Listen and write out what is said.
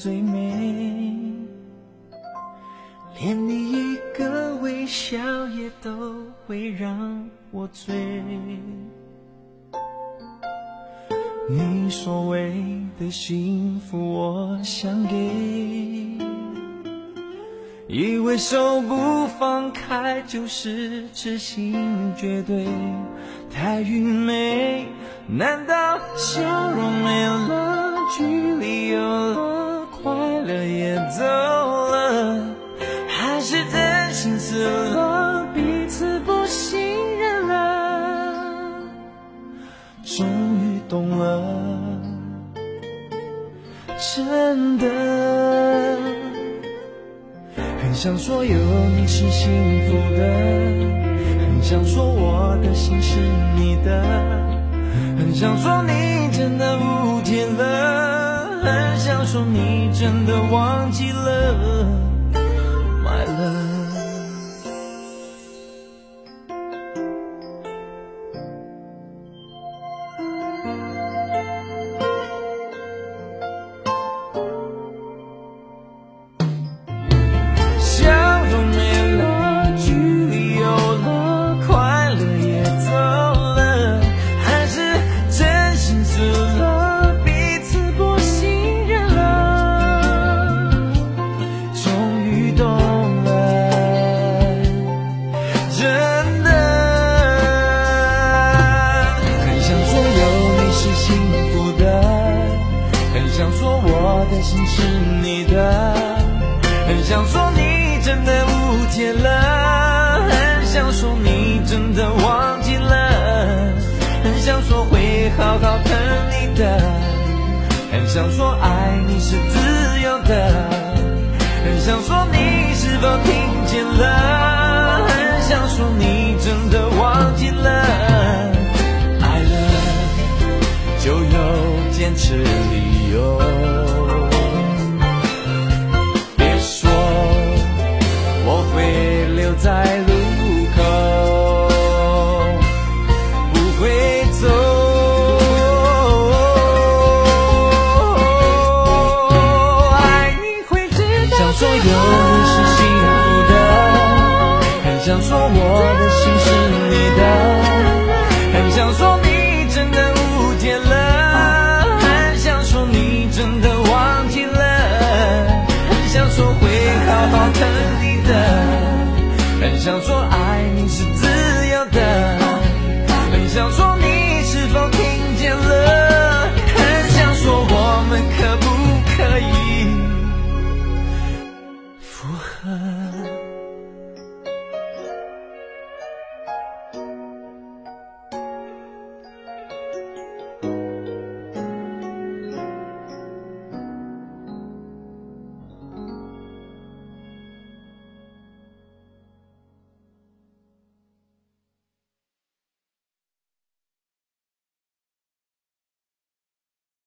最美连你一个微笑也都会让我醉你所谓的幸福我想给。以为手不放开就是痴心绝对。太愚昧难道笑容没了距离有了快乐也走了，还是真心死了，彼此不信任了？终于懂了，真的很想说有你是幸福的，很想说我的心是你的，很想说你真的不，说你真的忘记了想说我的心是你的。很想说你真的误解了，很想说你真的忘记了，很想说会好好疼你的，很想说爱你是自由的，很想说你是否听见了，坚持理由。别说我会留在路口，不会走。爱你会知道。想说有你是幸福的，很想说我的心是很想说爱你是自由的，